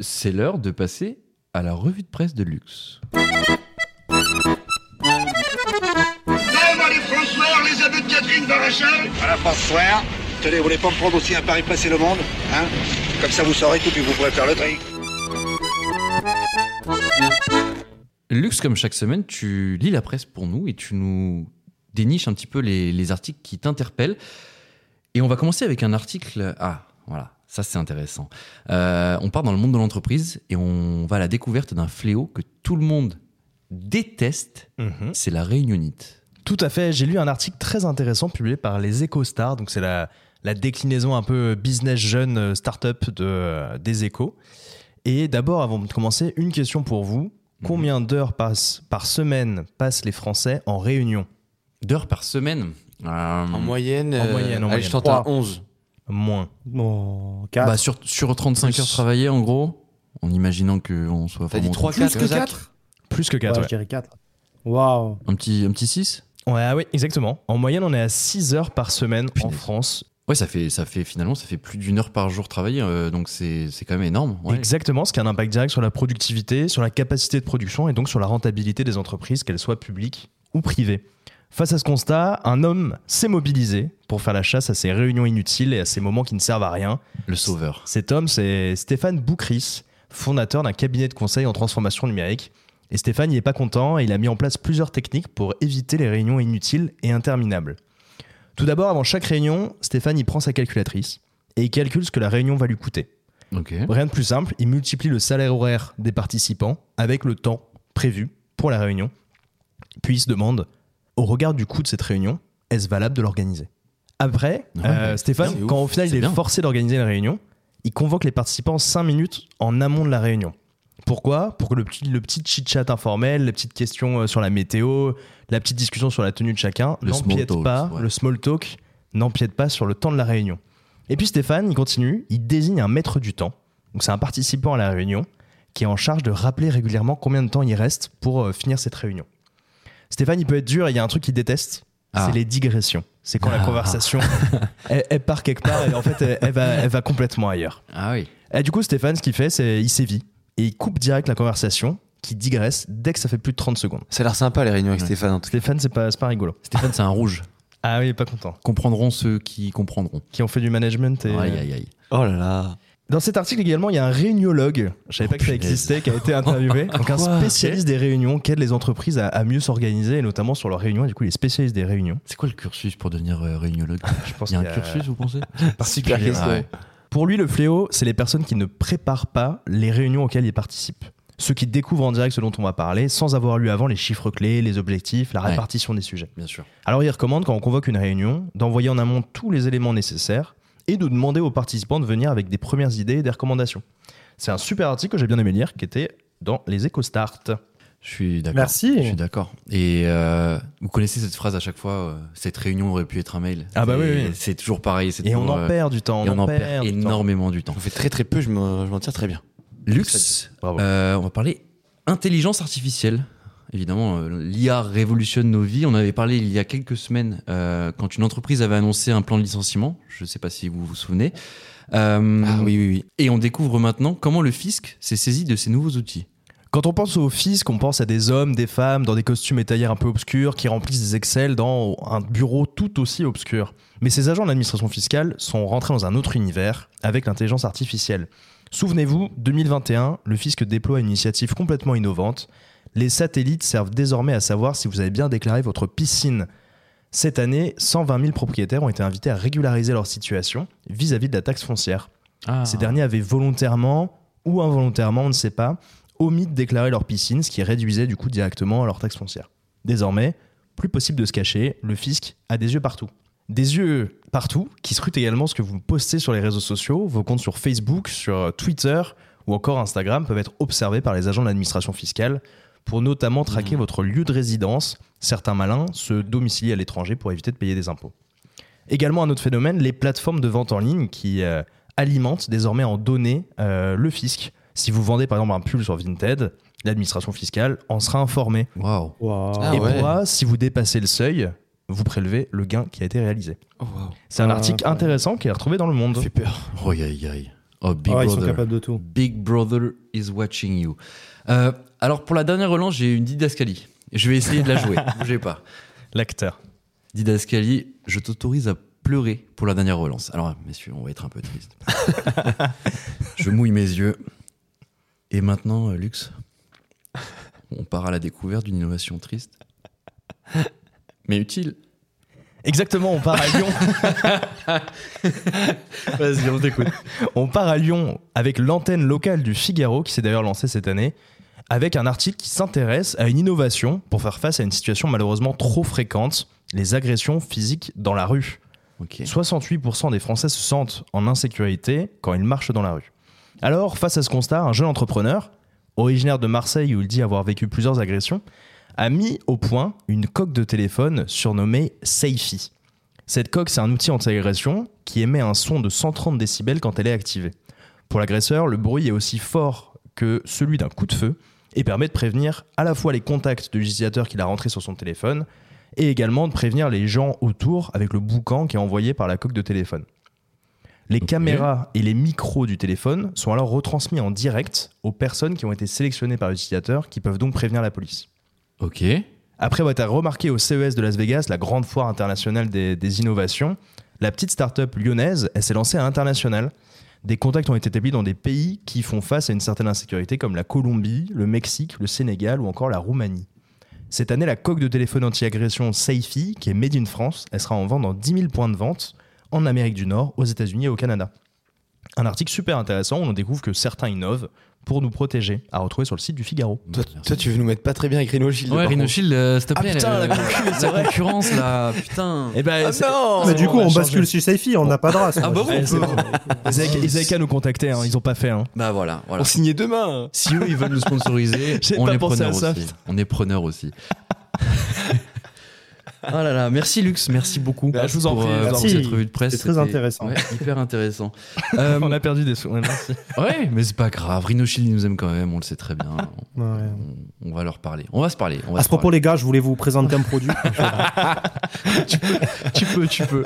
C'est l'heure de passer à la revue de presse de luxe. Lève les François, les abus de Catherine Barachal François. Tenez, vous voulez pas me prendre aussi un pari passer le monde Hein? Comme ça, vous saurez tout, puis vous pourrez faire le tri. Luxe, comme chaque semaine, tu lis la presse pour nous et tu nous déniches un petit peu les, les articles qui t'interpellent. Et on va commencer avec un article. Ah, voilà, ça c'est intéressant. Euh, on part dans le monde de l'entreprise et on va à la découverte d'un fléau que tout le monde déteste Mhm. c'est la réunionite. Tout à fait. J'ai lu un article très intéressant publié par les EcoStars. Donc, c'est la, la déclinaison un peu business jeune euh, startup de, euh, des échos. Et d'abord, avant de commencer, une question pour vous. Combien d'heures passe- par semaine passent les Français en réunion? D'heures par semaine? Euh, En moyenne, En moyenne, en allez, moyenne. je tente Trois. 11. Moins. Bon, 4. bah, sur, sur 35 Plus. heures travaillées, en gros, en imaginant qu'on soit T'as dit vraiment- 3, Plus 4, que Zach 4 Plus que 4. Je dirais 4. Waouh. Un petit, un petit 6 Ouais, ah oui, exactement. En moyenne, on est à 6 heures par semaine en. France. Ouais, ça fait, ça fait finalement, ça fait plus d'une heure par jour travaillé, euh, donc c'est c'est quand même énorme. ouais. Exactement, ce qui a un impact direct sur la productivité, sur la capacité de production et donc sur la rentabilité des entreprises, qu'elles soient publiques ou privées. Face à ce constat, un homme s'est mobilisé pour faire la chasse à ces réunions inutiles et à ces moments qui ne servent à rien. Le sauveur. Cet homme, c'est Stéphane Boucris, fondateur d'un cabinet de conseil en transformation numérique. Et Stéphane n'y est pas content et il a mis en place plusieurs techniques pour éviter les réunions inutiles et interminables. Tout d'abord, avant chaque réunion, Stéphane y prend sa calculatrice et il calcule ce que la réunion va lui coûter. Rien de plus simple, il multiplie le salaire horaire des participants avec le temps prévu pour la réunion. Puis il se demande, au regard du coût de cette réunion, est-ce valable de l'organiser? Après, Ouais, euh, Stéphane, quand ouf, au final il est bien. forcé d'organiser la réunion, il convoque les participants 5 minutes en amont de la réunion. Pourquoi? Pour que le petit, le petit chit-chat informel, les petites questions euh, sur la météo, la petite discussion sur la tenue de chacun n'empiète pas, ouais. le small talk n'empiète pas sur le temps de la réunion. Et puis Stéphane, il continue, il désigne un maître du temps. Donc c'est un participant à la réunion qui est en charge de rappeler régulièrement combien de temps il reste pour euh, finir cette réunion. Stéphane, il peut être dur, et il y a un truc qu'il déteste, Ah. c'est les digressions. C'est quand la Ah. conversation, elle, elle part quelque part et en fait, elle, elle va, elle va complètement ailleurs. Ah oui. Et du coup, Stéphane, ce qu'il fait, c'est il sévit et il coupe direct la conversation qui digresse dès que ça fait plus de 30 secondes. Ça a l'air sympa les réunions avec Ouais. Stéphane en tout cas. Stéphane, c'est pas, c'est pas rigolo. Stéphane, c'est un rouge. Ah oui, pas content. Comprendront ceux qui comprendront. Qui ont fait du management. Et... Aïe, aïe, aïe. Oh là là. Dans cet article également, il y a un réuniologue, je savais Oh, pas que ça punaise. existait, qui a été interviewé. Donc un spécialiste des réunions qui aide les entreprises à, à mieux s'organiser, et notamment sur leurs réunions. Et du coup, il est spécialiste des réunions. C'est quoi le cursus pour devenir euh, réuniologue? Je pense Il y a un cursus, vous pensez? Super particulier. question. Ah ouais. Pour lui, le fléau, c'est les personnes qui ne préparent pas les réunions auxquelles ils participent. Ceux qui découvrent en direct ce dont on va parler sans avoir lu avant les chiffres clés, les objectifs, la Ouais. répartition des sujets. Bien sûr. Alors il recommande quand on convoque une réunion d'envoyer en amont tous les éléments nécessaires et de demander aux participants de venir avec des premières idées et des recommandations. C'est un super article que j'ai bien aimé lire qui était dans les EcoStart. Je suis d'accord. Merci. Je suis d'accord. Et euh, vous connaissez cette phrase à chaque fois euh, cette réunion aurait pu être un mail. Ah bah oui, oui. C'est toujours pareil. Et on en euh, perd du temps, et on, en perd, du temps. énormément du temps. J'en fais très très peu, je m'en je m'en tire très bien. Luxe, Bravo. euh, on va parler intelligence artificielle. Évidemment, euh, l'IA révolutionne nos vies. On avait parlé il y a quelques semaines euh, quand une entreprise avait annoncé un plan de licenciement. Je ne sais pas si vous vous souvenez. Euh, Ah oui, oui, oui. Et on découvre maintenant comment le fisc s'est saisi de ces nouveaux outils. Quand on pense au fisc, on pense à des hommes, des femmes dans des costumes et taillères un peu obscurs qui remplissent des Excel dans un bureau tout aussi obscur. Mais ces agents de l'administration fiscale sont rentrés dans un autre univers avec l'intelligence artificielle. Souvenez-vous, 2021, le fisc déploie une initiative complètement innovante. Les satellites servent désormais à savoir si vous avez bien déclaré votre piscine. Cette année, 120 000 propriétaires ont été invités à régulariser leur situation vis-à-vis de la taxe foncière. Ces derniers avaient volontairement ou involontairement, on ne sait pas, omis de déclarer leur piscine, ce qui réduisait du coup directement leur taxe foncière. Désormais, plus possible de se cacher, le fisc a des yeux partout. Des yeux partout qui scrutent également ce que vous postez sur les réseaux sociaux, vos comptes sur Facebook, sur Twitter ou encore Instagram peuvent être observés par les agents de l'administration fiscale pour notamment traquer votre lieu de résidence. Certains malins se domicilient à l'étranger pour éviter de payer des impôts. Également un autre phénomène, les plateformes de vente en ligne qui euh, alimentent désormais en données euh, le fisc. Si vous vendez par exemple un pull sur Vinted, l'administration fiscale en sera informée. Waouh. Ah et ouais. pourra, si vous dépassez le seuil, vous prélevez le gain qui a été réalisé. Oh, wow. C'est un Ah, article ouais. intéressant qui est retrouvé dans le monde. Ça fait peur. Oh, aïe, aïe. Oh, Big Ah, ils sont Brother. capables de tout. Big Brother is watching you. Euh, alors, pour la dernière relance, j'ai une didascalie. Je vais essayer de la jouer. Bougez pas. L'acteur. Didascalie, je t'autorise à pleurer pour la dernière relance. Alors, messieurs, on va être un peu triste. je mouille mes yeux. Et maintenant, euh, Lux, on part à la découverte d'une innovation triste, mais utile. Exactement, on part à Lyon. Vas-y, on t'écoute. On part à Lyon avec l'antenne locale du Figaro, qui s'est d'ailleurs lancée cette année, avec un article qui s'intéresse à une innovation pour faire face à une situation malheureusement trop fréquente, les agressions physiques dans la rue. Ok. 68% des Français se sentent en insécurité quand ils marchent dans la rue. Alors, face à ce constat, un jeune entrepreneur, originaire de Marseille où il dit avoir vécu plusieurs agressions, a mis au point une coque de téléphone surnommée Safety. Cette coque, c'est un outil anti-agression qui émet un son de 130 décibels quand elle est activée. Pour l'agresseur, le bruit est aussi fort que celui d'un coup de feu et permet de prévenir à la fois les contacts de l'utilisateur qu'il a rentré sur son téléphone et également de prévenir les gens autour avec le boucan qui est envoyé par la coque de téléphone. Les caméras et les micros du téléphone sont alors retransmis en direct aux personnes qui ont été sélectionnées par l'utilisateur qui peuvent donc prévenir la police. Ok. Après avoir été remarqué au CES de Las Vegas, la grande foire internationale des, innovations, la petite start-up lyonnaise, elle s'est lancée à l'international. Des contacts ont été établis dans des pays qui font face à une certaine insécurité comme la Colombie, le Mexique, le Sénégal ou encore la Roumanie. Cette année, la coque de téléphone anti-agression Safety, qui est made in France, elle sera en vente dans 10 000 points de vente en Amérique du Nord, aux États-Unis et au Canada. Un article super intéressant où on découvre que certains innovent pour nous protéger, à retrouver sur le site du Figaro. Toi, tu veux nous mettre pas très bien avec Rhino Shield. Ouais, Rhino. Shield, euh, s'il te Ah, plaît. putain, la, la concurrence, là. Putain. Eh ben, Ah non Mais du coup, on bascule sur Saifi, on n'a pas de race. Ah bah bon Ouais, c'est bon. Ils avaient, qu'à nous contacter, hein, ils ont pas fait. Hein. Bah voilà, voilà. On signait demain. Si eux, ils veulent nous sponsoriser, on est preneurs ça, aussi. On est preneurs aussi. Ah là là, merci Lux, merci beaucoup Bah, je vous en pour, prie, euh, pour merci. cette revue de presse. C'est très intéressant. ouais, hyper intéressant. Euh, On a perdu des sous. ouais, merci. ouais, mais c'est pas grave. Rhino Shield, ils nous aiment quand même, on le sait très bien. Ouais. On, on va leur parler. On va se parler. On va À se ce propos, parler. les gars, je voulais vous présenter un produit. tu peux, tu peux.